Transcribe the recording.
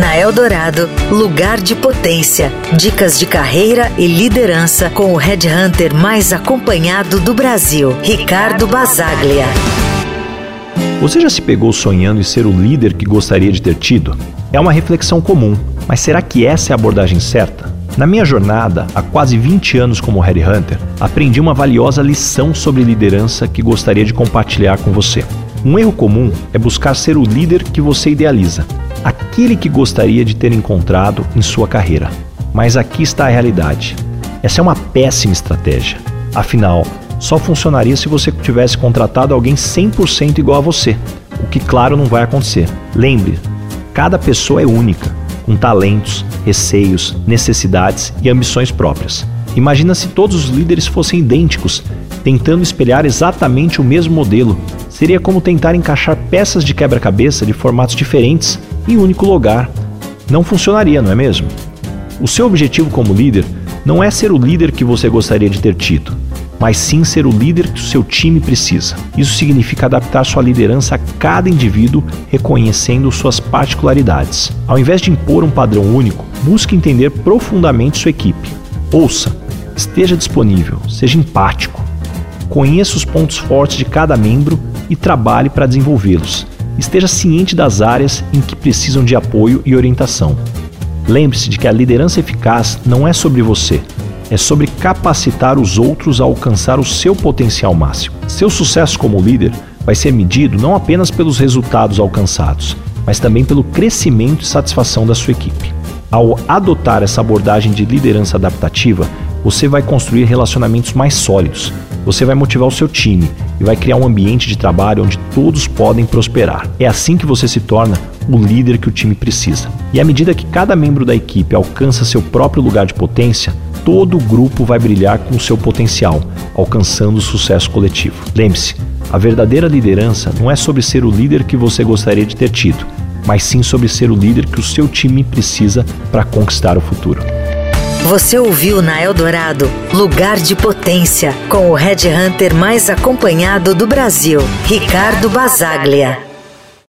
Na Eldorado, lugar de potência. Dicas de carreira e liderança com o headhunter mais acompanhado do Brasil, Ricardo Basaglia. Você já se pegou sonhando em ser o líder que gostaria de ter tido? É uma reflexão comum, mas será que essa é a abordagem certa? Na minha jornada, há quase 20 anos como headhunter, aprendi uma valiosa lição sobre liderança que gostaria de compartilhar com você. Um erro comum é buscar ser o líder que você idealiza, aquele que gostaria de ter encontrado em sua carreira. Mas aqui está a realidade. Essa é uma péssima estratégia. Afinal, só funcionaria se você tivesse contratado alguém 100% igual a você, o que, claro, não vai acontecer. Lembre, cada pessoa é única, com talentos, receios, necessidades e ambições próprias. Imagina se todos os líderes fossem idênticos, tentando espelhar exatamente o mesmo modelo. Seria como tentar encaixar peças de quebra-cabeça de formatos diferentes em um único lugar. Não funcionaria, não é mesmo? O seu objetivo como líder não é ser o líder que você gostaria de ter tido, mas sim ser o líder que o seu time precisa. Isso significa adaptar sua liderança a cada indivíduo, reconhecendo suas particularidades. Ao invés de impor um padrão único, busque entender profundamente sua equipe. Ouça, esteja disponível, seja empático. Conheça os pontos fortes de cada membro e trabalhe para desenvolvê-los esteja ciente das áreas em que precisam de apoio e orientação. Lembre-se de que a liderança eficaz não é sobre você, é sobre capacitar os outros a alcançar o seu potencial máximo. Seu sucesso como líder vai ser medido não apenas pelos resultados alcançados, mas também pelo crescimento e satisfação da sua equipe. Ao adotar essa abordagem de liderança adaptativa, você vai construir relacionamentos mais sólidos, você vai motivar o seu time e vai criar um ambiente de trabalho onde todos podem prosperar. É assim que você se torna o líder que o time precisa. E à medida que cada membro da equipe alcança seu próprio lugar de potência, todo o grupo vai brilhar com seu potencial, alcançando o sucesso coletivo. Lembre-se, a verdadeira liderança não é sobre ser o líder que você gostaria de ter tido, mas sim sobre ser o líder que o seu time precisa para conquistar o futuro. Você ouviu na Eldorado Lugar de Potência, com o Red Hunter mais acompanhado do Brasil, Ricardo Basaglia.